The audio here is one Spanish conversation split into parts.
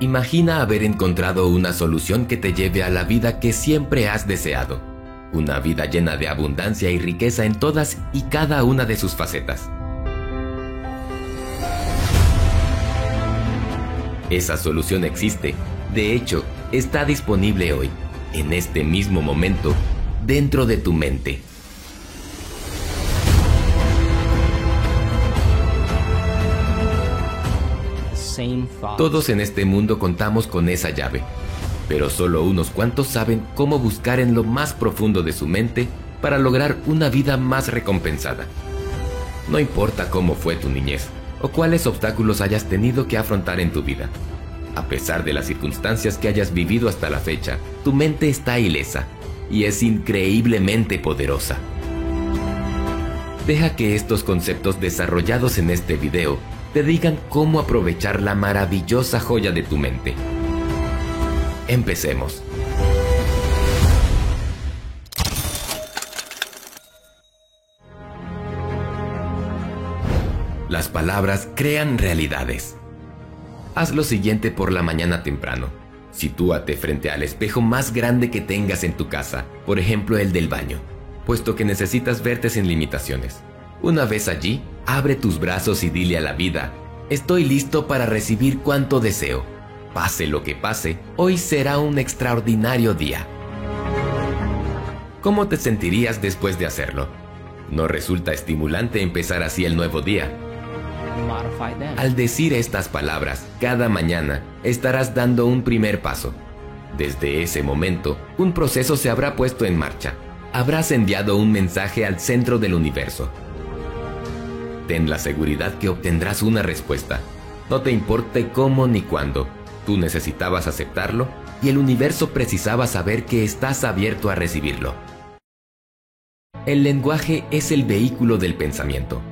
Imagina haber encontrado una solución que te lleve a la vida que siempre has deseado. Una vida llena de abundancia y riqueza en todas y cada una de sus facetas. Esa solución existe. De hecho, está disponible hoy, en este mismo momento, dentro de tu mente. Todos en este mundo contamos con esa llave, pero solo unos cuantos saben cómo buscar en lo más profundo de su mente para lograr una vida más recompensada. No importa cómo fue tu niñez o cuáles obstáculos hayas tenido que afrontar en tu vida. A pesar de las circunstancias que hayas vivido hasta la fecha, tu mente está ilesa y es increíblemente poderosa. Deja que estos conceptos desarrollados en este video te digan cómo aprovechar la maravillosa joya de tu mente. Empecemos. Las palabras crean realidades. Haz lo siguiente por la mañana temprano. Sitúate frente al espejo más grande que tengas en tu casa, por ejemplo el del baño, puesto que necesitas verte sin limitaciones. Una vez allí, abre tus brazos y dile a la vida, estoy listo para recibir cuanto deseo. Pase lo que pase, hoy será un extraordinario día. ¿Cómo te sentirías después de hacerlo? ¿No resulta estimulante empezar así el nuevo día? Al decir estas palabras cada mañana, estarás dando un primer paso. Desde ese momento, un proceso se habrá puesto en marcha. Habrás enviado un mensaje al centro del universo ten la seguridad que obtendrás una respuesta. No te importe cómo ni cuándo. Tú necesitabas aceptarlo y el universo precisaba saber que estás abierto a recibirlo. El lenguaje es el vehículo del pensamiento.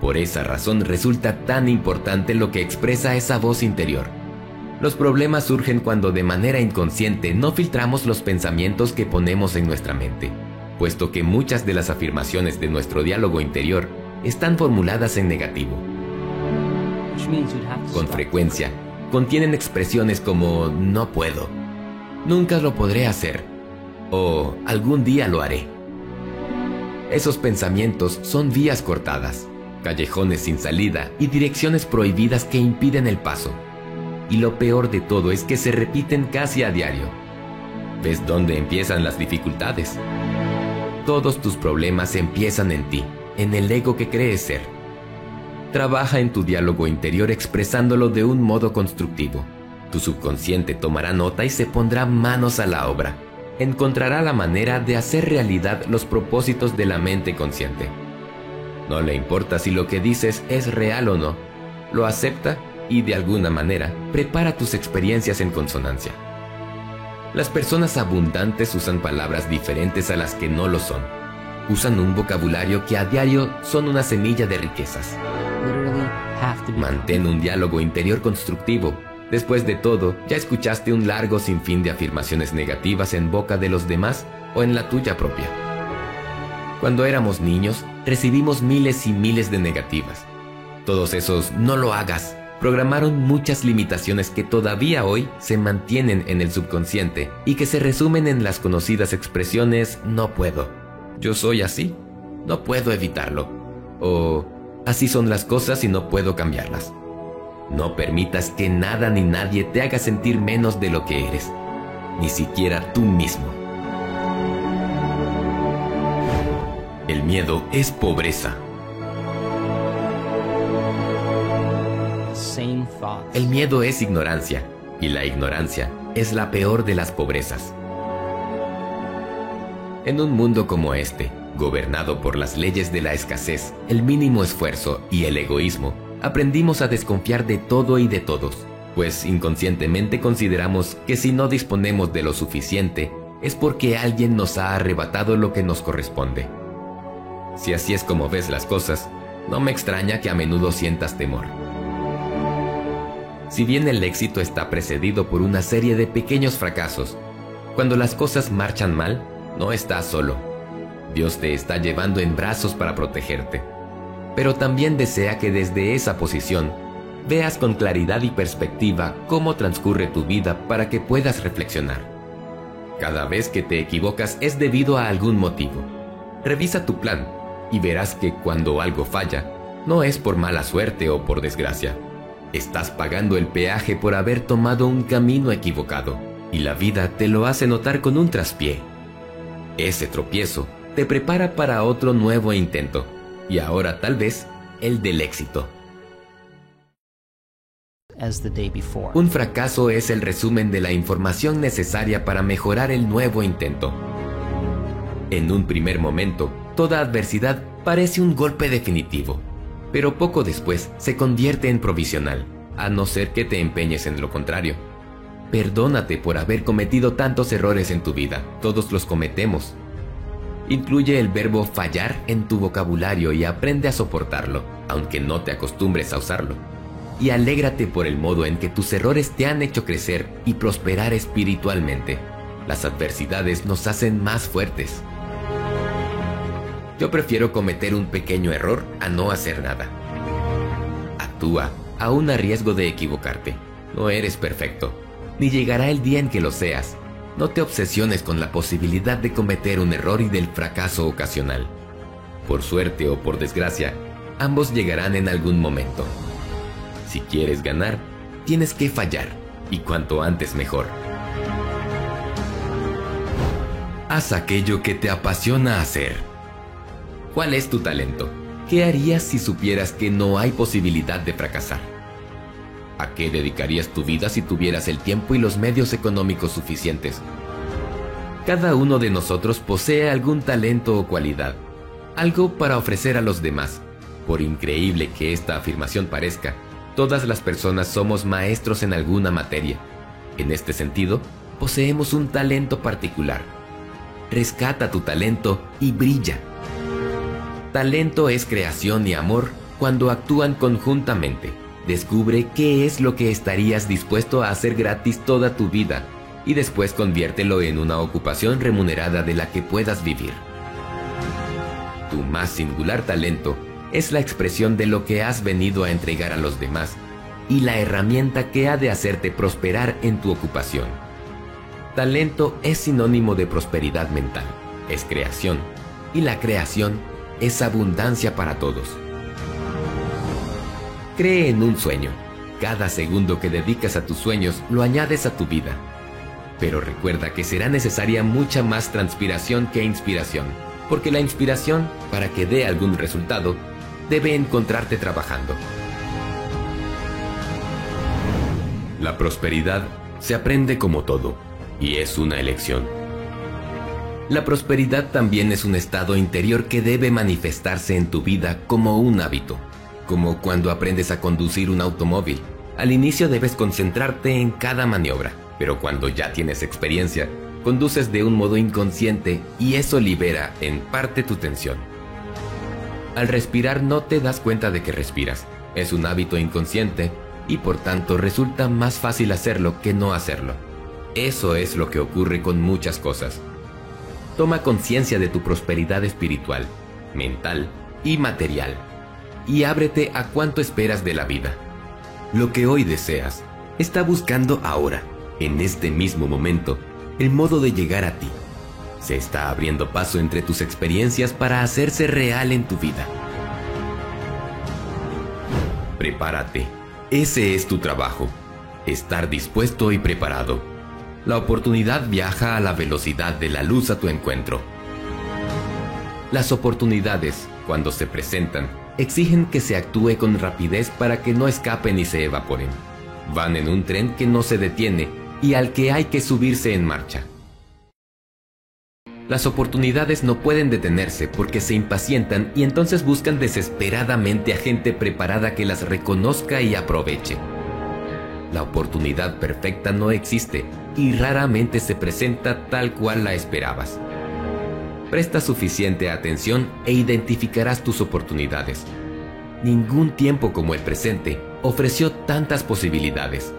Por esa razón resulta tan importante lo que expresa esa voz interior. Los problemas surgen cuando de manera inconsciente no filtramos los pensamientos que ponemos en nuestra mente, puesto que muchas de las afirmaciones de nuestro diálogo interior están formuladas en negativo. Con frecuencia, contienen expresiones como no puedo, nunca lo podré hacer o algún día lo haré. Esos pensamientos son vías cortadas, callejones sin salida y direcciones prohibidas que impiden el paso. Y lo peor de todo es que se repiten casi a diario. ¿Ves dónde empiezan las dificultades? Todos tus problemas empiezan en ti en el ego que crees ser. Trabaja en tu diálogo interior expresándolo de un modo constructivo. Tu subconsciente tomará nota y se pondrá manos a la obra. Encontrará la manera de hacer realidad los propósitos de la mente consciente. No le importa si lo que dices es real o no, lo acepta y de alguna manera prepara tus experiencias en consonancia. Las personas abundantes usan palabras diferentes a las que no lo son usan un vocabulario que a diario son una semilla de riquezas. Mantén un diálogo interior constructivo. Después de todo, ya escuchaste un largo sinfín de afirmaciones negativas en boca de los demás o en la tuya propia. Cuando éramos niños, recibimos miles y miles de negativas. Todos esos no lo hagas programaron muchas limitaciones que todavía hoy se mantienen en el subconsciente y que se resumen en las conocidas expresiones no puedo, yo soy así, no puedo evitarlo. O así son las cosas y no puedo cambiarlas. No permitas que nada ni nadie te haga sentir menos de lo que eres, ni siquiera tú mismo. El miedo es pobreza. El miedo es ignorancia y la ignorancia es la peor de las pobrezas. En un mundo como este, gobernado por las leyes de la escasez, el mínimo esfuerzo y el egoísmo, aprendimos a desconfiar de todo y de todos, pues inconscientemente consideramos que si no disponemos de lo suficiente, es porque alguien nos ha arrebatado lo que nos corresponde. Si así es como ves las cosas, no me extraña que a menudo sientas temor. Si bien el éxito está precedido por una serie de pequeños fracasos, cuando las cosas marchan mal, no estás solo. Dios te está llevando en brazos para protegerte. Pero también desea que desde esa posición veas con claridad y perspectiva cómo transcurre tu vida para que puedas reflexionar. Cada vez que te equivocas es debido a algún motivo. Revisa tu plan y verás que cuando algo falla, no es por mala suerte o por desgracia. Estás pagando el peaje por haber tomado un camino equivocado y la vida te lo hace notar con un traspié. Ese tropiezo te prepara para otro nuevo intento y ahora tal vez el del éxito. Un fracaso es el resumen de la información necesaria para mejorar el nuevo intento. En un primer momento, toda adversidad parece un golpe definitivo, pero poco después se convierte en provisional, a no ser que te empeñes en lo contrario. Perdónate por haber cometido tantos errores en tu vida, todos los cometemos. Incluye el verbo fallar en tu vocabulario y aprende a soportarlo, aunque no te acostumbres a usarlo y alégrate por el modo en que tus errores te han hecho crecer y prosperar espiritualmente. Las adversidades nos hacen más fuertes. Yo prefiero cometer un pequeño error a no hacer nada. Actúa, aún a riesgo de equivocarte. No eres perfecto, ni llegará el día en que lo seas. No te obsesiones con la posibilidad de cometer un error y del fracaso ocasional. Por suerte o por desgracia, ambos llegarán en algún momento. Si quieres ganar, tienes que fallar, y cuanto antes mejor. Haz aquello que te apasiona hacer. ¿Cuál es tu talento? ¿Qué harías si supieras que no hay posibilidad de fracasar? ¿A qué dedicarías tu vida si tuvieras el tiempo y los medios económicos suficientes? Cada uno de nosotros posee algún talento o cualidad, algo para ofrecer a los demás. Por increíble que esta afirmación parezca, Todas las personas somos maestros en alguna materia. En este sentido, poseemos un talento particular. Rescata tu talento y brilla. Talento es creación y amor cuando actúan conjuntamente. Descubre qué es lo que estarías dispuesto a hacer gratis toda tu vida y después conviértelo en una ocupación remunerada de la que puedas vivir. Tu más singular talento es la expresión de lo que has venido a entregar a los demás y la herramienta que ha de hacerte prosperar en tu ocupación. Talento es sinónimo de prosperidad mental, es creación, y la creación es abundancia para todos. Cree en un sueño. Cada segundo que dedicas a tus sueños lo añades a tu vida. Pero recuerda que será necesaria mucha más transpiración que inspiración, porque la inspiración, para que dé algún resultado, debe encontrarte trabajando. La prosperidad se aprende como todo, y es una elección. La prosperidad también es un estado interior que debe manifestarse en tu vida como un hábito, como cuando aprendes a conducir un automóvil. Al inicio debes concentrarte en cada maniobra, pero cuando ya tienes experiencia, conduces de un modo inconsciente y eso libera en parte tu tensión. Al respirar no te das cuenta de que respiras. Es un hábito inconsciente y por tanto resulta más fácil hacerlo que no hacerlo. Eso es lo que ocurre con muchas cosas. Toma conciencia de tu prosperidad espiritual, mental y material y ábrete a cuánto esperas de la vida. Lo que hoy deseas está buscando ahora, en este mismo momento, el modo de llegar a ti se está abriendo paso entre tus experiencias para hacerse real en tu vida. Prepárate. Ese es tu trabajo. Estar dispuesto y preparado. La oportunidad viaja a la velocidad de la luz a tu encuentro. Las oportunidades, cuando se presentan, exigen que se actúe con rapidez para que no escapen y se evaporen. Van en un tren que no se detiene y al que hay que subirse en marcha. Las oportunidades no pueden detenerse porque se impacientan y entonces buscan desesperadamente a gente preparada que las reconozca y aproveche. La oportunidad perfecta no existe y raramente se presenta tal cual la esperabas. Presta suficiente atención e identificarás tus oportunidades. Ningún tiempo como el presente ofreció tantas posibilidades.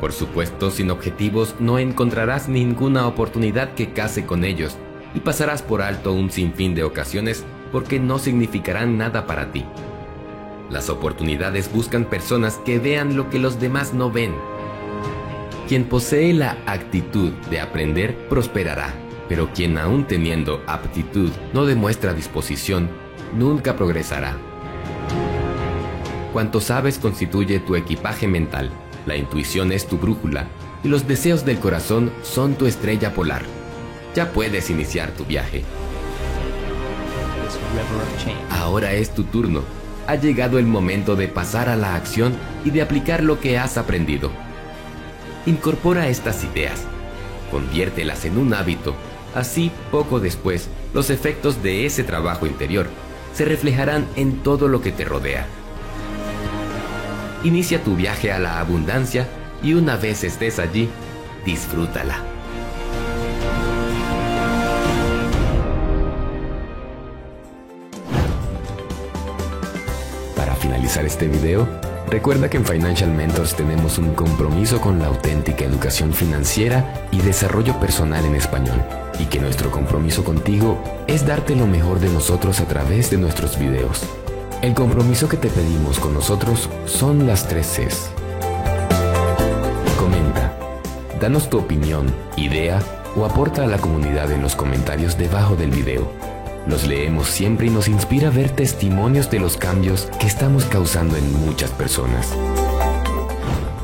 Por supuesto, sin objetivos no encontrarás ninguna oportunidad que case con ellos y pasarás por alto un sinfín de ocasiones porque no significarán nada para ti. Las oportunidades buscan personas que vean lo que los demás no ven. Quien posee la actitud de aprender prosperará, pero quien aún teniendo aptitud no demuestra disposición, nunca progresará. Cuanto sabes constituye tu equipaje mental, la intuición es tu brújula y los deseos del corazón son tu estrella polar. Ya puedes iniciar tu viaje. Ahora es tu turno. Ha llegado el momento de pasar a la acción y de aplicar lo que has aprendido. Incorpora estas ideas, conviértelas en un hábito. Así, poco después, los efectos de ese trabajo interior se reflejarán en todo lo que te rodea. Inicia tu viaje a la abundancia y una vez estés allí, disfrútala. Para finalizar este video, recuerda que en Financial Mentors tenemos un compromiso con la auténtica educación financiera y desarrollo personal en español, y que nuestro compromiso contigo es darte lo mejor de nosotros a través de nuestros videos. El compromiso que te pedimos con nosotros son las tres Cs. Comenta, danos tu opinión, idea o aporta a la comunidad en los comentarios debajo del video. Los leemos siempre y nos inspira ver testimonios de los cambios que estamos causando en muchas personas.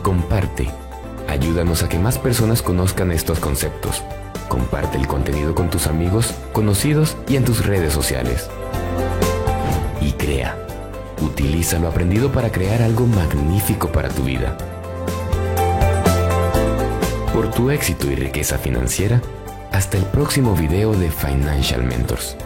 Comparte. Ayúdanos a que más personas conozcan estos conceptos. Comparte el contenido con tus amigos, conocidos y en tus redes sociales. Y crea. Utiliza lo aprendido para crear algo magnífico para tu vida. Por tu éxito y riqueza financiera, hasta el próximo video de Financial Mentors.